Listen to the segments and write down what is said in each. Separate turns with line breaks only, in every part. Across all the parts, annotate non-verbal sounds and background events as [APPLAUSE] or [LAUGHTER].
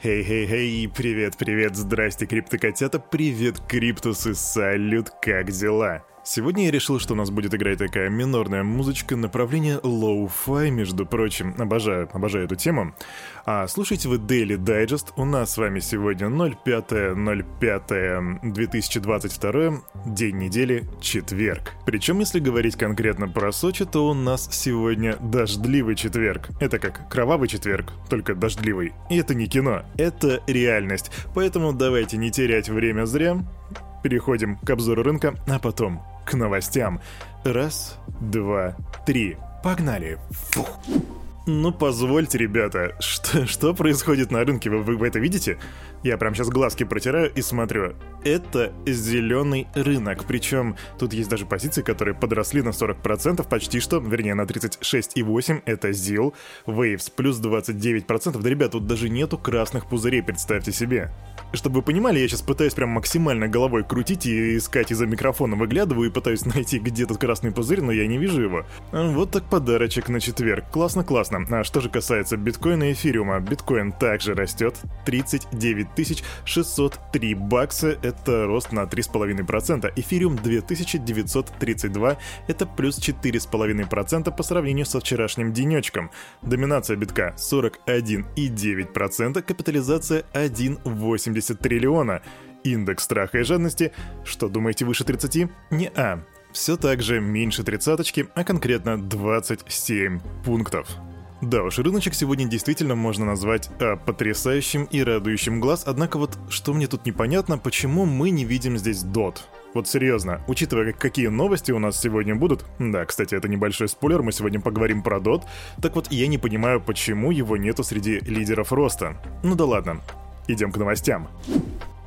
Хей-хей-хей, привет-привет, здрасте, криптокотята, привет, криптусы, салют, как дела? Сегодня я решил, что у нас будет играть такая минорная музычка направления lo-fi, между прочим. Обожаю, обожаю эту тему. А слушайте вы Daily Digest. У нас с вами сегодня 05.05.2022, день недели, четверг. Причем, если говорить конкретно про Сочи, то у нас сегодня дождливый четверг. Это как кровавый четверг, только дождливый. И это не кино, это реальность. Поэтому давайте не терять время зря, Переходим к обзору рынка, а потом к новостям. Раз, два, три. Погнали. Фух. Ну, позвольте, ребята, что, что происходит на рынке, вы, вы это видите? Я прям сейчас глазки протираю и смотрю. Это зеленый рынок, причем тут есть даже позиции, которые подросли на 40% почти что, вернее на 36,8%, это ZIL, Waves плюс 29%, да, ребят, тут даже нету красных пузырей, представьте себе. Чтобы вы понимали, я сейчас пытаюсь прям максимально головой крутить и искать из-за микрофона, выглядываю и пытаюсь [LAUGHS] найти, где тут красный пузырь, но я не вижу его. Вот так подарочек на четверг. Классно-классно. А что же касается биткоина и эфириума, биткоин также растет. 39 603 бакса, это рост на 3,5%. Эфириум 2932, это плюс 4,5% по сравнению со вчерашним денечком. Доминация битка 41,9%, капитализация 1,8 70 триллиона. Индекс страха и жадности, что думаете, выше 30? Не-а. Все так же меньше тридцаточки, а конкретно 27 пунктов. Да уж, рыночек сегодня действительно можно назвать а, потрясающим и радующим глаз, однако вот что мне тут непонятно, почему мы не видим здесь DOT. Вот серьезно, учитывая, какие новости у нас сегодня будут, да, кстати, это небольшой спойлер, мы сегодня поговорим про DOT, так вот я не понимаю, почему его нету среди лидеров роста. Ну да ладно, Идем к новостям.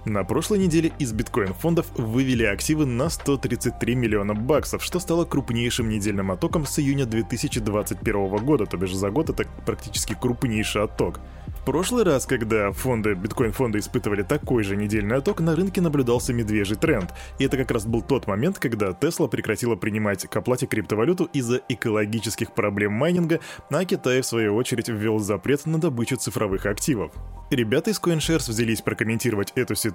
На прошлой неделе из биткоин-фондов вывели активы на 133 миллиона баксов, что стало крупнейшим недельным оттоком с июня 2021 года, то бишь за год это практически крупнейший отток. В прошлый раз, когда фонды, биткоин-фонды испытывали такой же недельный отток, на рынке наблюдался медвежий тренд. И это как раз был тот момент, когда Tesla прекратила принимать к оплате криптовалюту из-за экологических проблем майнинга, а Китай, в свою очередь, ввел запрет на добычу цифровых активов. Ребята из CoinShares взялись прокомментировать эту ситуацию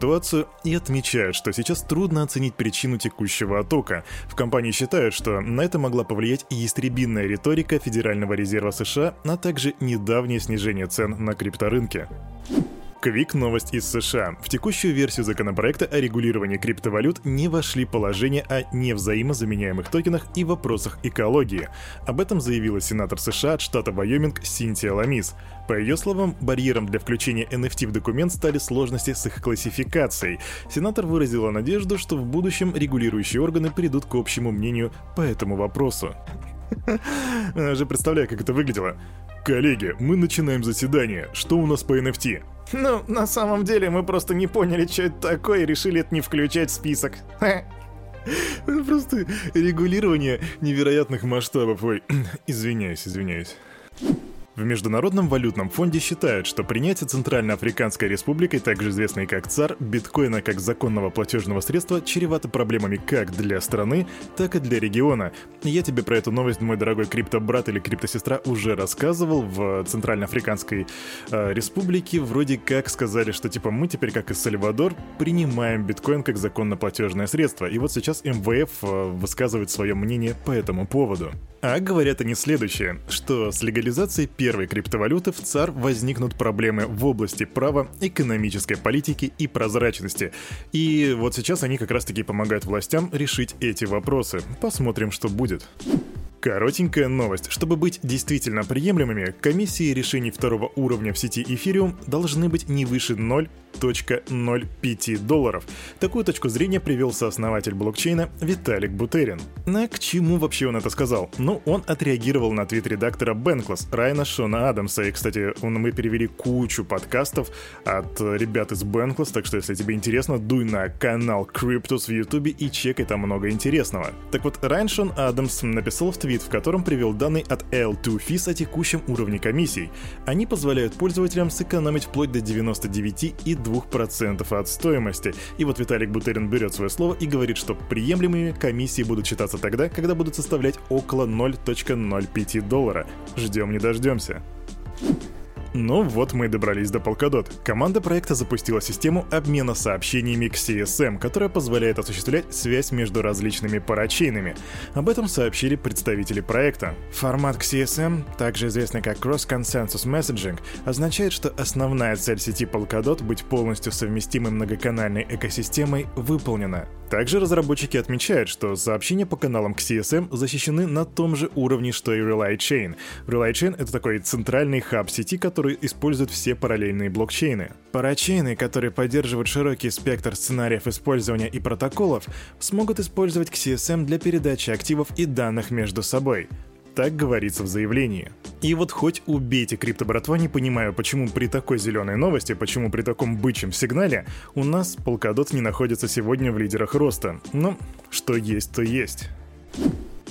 и отмечают, что сейчас трудно оценить причину текущего оттока. В компании считают, что на это могла повлиять и истребинная риторика Федерального резерва США, а также недавнее снижение цен на крипто крипторынке. Квик новость из США. В текущую версию законопроекта о регулировании криптовалют не вошли положения о невзаимозаменяемых токенах и вопросах экологии. Об этом заявила сенатор США от штата Вайоминг Синтия Ламис. По ее словам, барьером для включения NFT в документ стали сложности с их классификацией. Сенатор выразила надежду, что в будущем регулирующие органы придут к общему мнению по этому вопросу. [LAUGHS] Уже представляю, как это выглядело. Коллеги, мы начинаем заседание. Что у нас по NFT?
Ну, на самом деле мы просто не поняли, что это такое, и решили это не включать в список.
Просто регулирование невероятных масштабов. Ой, [CLEARS THROAT] извиняюсь, извиняюсь. В Международном валютном фонде считают, что принятие Центральноафриканской республикой, также известной как ЦАР, биткоина как законного платежного средства чревато проблемами как для страны, так и для региона. Я тебе про эту новость, мой дорогой криптобрат или криптосестра, уже рассказывал в Центральноафриканской э, республике. Вроде как сказали, что типа мы теперь, как и Сальвадор, принимаем биткоин как законно платежное средство. И вот сейчас МВФ э, высказывает свое мнение по этому поводу. А говорят они следующее, что с легализацией первой криптовалюты в ЦАР возникнут проблемы в области права, экономической политики и прозрачности. И вот сейчас они как раз таки помогают властям решить эти вопросы. Посмотрим, что будет. Коротенькая новость. Чтобы быть действительно приемлемыми, комиссии решений второго уровня в сети Ethereum должны быть не выше 0.05 долларов. Такую точку зрения привел сооснователь блокчейна Виталик Бутерин. А к чему вообще он это сказал? Ну, он отреагировал на твит редактора Бенклас Райана Шона Адамса. И, кстати, мы перевели кучу подкастов от ребят из Бенклас, так что, если тебе интересно, дуй на канал Cryptos в Ютубе и чекай там много интересного. Так вот, Райан Шон Адамс написал в твит, в котором привел данные от L2Fees о текущем уровне комиссий. Они позволяют пользователям сэкономить вплоть до 99,2% от стоимости. И вот Виталик Бутерин берет свое слово и говорит, что приемлемыми комиссии будут считаться тогда, когда будут составлять около 0.05 доллара. Ждем не дождемся. Ну вот мы и добрались до Polkadot. Команда проекта запустила систему обмена сообщениями к CSM, которая позволяет осуществлять связь между различными парачейнами. Об этом сообщили представители проекта. Формат CSM, также известный как Cross Consensus Messaging, означает, что основная цель сети Polkadot быть полностью совместимой многоканальной экосистемой выполнена. Также разработчики отмечают, что сообщения по каналам к CSM защищены на том же уровне, что и Relay Chain. Relay Chain — это такой центральный хаб сети, который использует все параллельные блокчейны. Парачейны, которые поддерживают широкий спектр сценариев использования и протоколов, смогут использовать CSM для передачи активов и данных между собой. Так говорится в заявлении. И вот хоть убейте крипто-братва, не понимаю, почему при такой зеленой новости, почему при таком бычьем сигнале у нас Polkadot не находится сегодня в лидерах роста. Но что есть, то есть.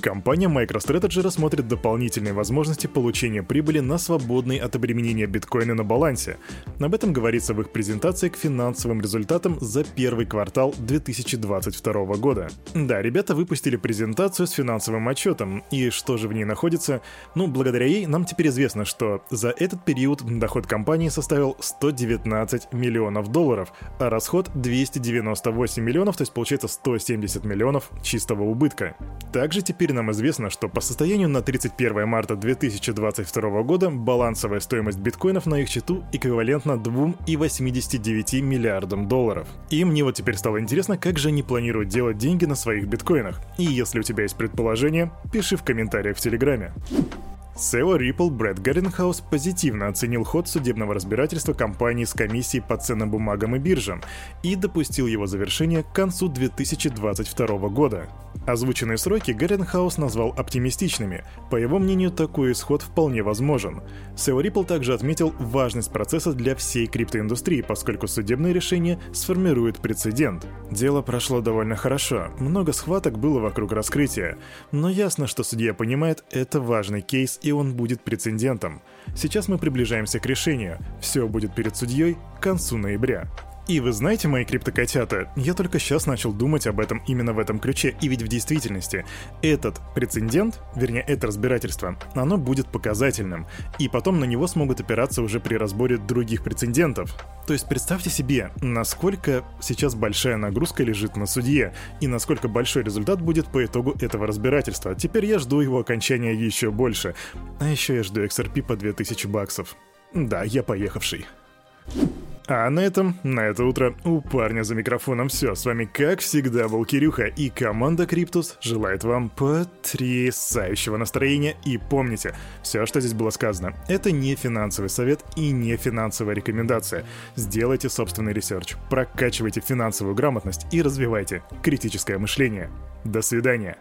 Компания MicroStrategy рассмотрит дополнительные возможности получения прибыли на свободный от обременения биткоина на балансе. Об этом говорится в их презентации к финансовым результатам за первый квартал 2022 года. Да, ребята выпустили презентацию с финансовым отчетом, и что же в ней находится? Ну, благодаря ей нам теперь известно, что за этот период доход компании составил 119 миллионов долларов, а расход 298 миллионов, то есть получается 170 миллионов чистого убытка. Также теперь нам известно, что по состоянию на 31 марта 2022 года балансовая стоимость биткоинов на их счету эквивалентна 2,89 миллиардам долларов. И мне вот теперь стало интересно, как же они планируют делать деньги на своих биткоинах. И если у тебя есть предположение, пиши в комментариях в Телеграме. SEO Ripple Брэд Гарренхаус позитивно оценил ход судебного разбирательства компании с комиссией по ценным бумагам и биржам и допустил его завершение к концу 2022 года. Озвученные сроки Гарренхаус назвал оптимистичными. По его мнению, такой исход вполне возможен. SEO Ripple также отметил важность процесса для всей криптоиндустрии, поскольку судебное решение сформирует прецедент. Дело прошло довольно хорошо, много схваток было вокруг раскрытия, но ясно, что судья понимает, это важный кейс и он будет прецедентом. Сейчас мы приближаемся к решению. Все будет перед судьей к концу ноября. И вы знаете, мои криптокотята, я только сейчас начал думать об этом именно в этом ключе, и ведь в действительности этот прецедент, вернее, это разбирательство, оно будет показательным, и потом на него смогут опираться уже при разборе других прецедентов. То есть представьте себе, насколько сейчас большая нагрузка лежит на судье, и насколько большой результат будет по итогу этого разбирательства. Теперь я жду его окончания еще больше. А еще я жду XRP по 2000 баксов. Да, я поехавший. А на этом, на это утро, у парня за микрофоном все. С вами, как всегда, был Кирюха, и команда Криптус желает вам потрясающего настроения. И помните, все, что здесь было сказано, это не финансовый совет и не финансовая рекомендация. Сделайте собственный research, прокачивайте финансовую грамотность и развивайте критическое мышление. До свидания.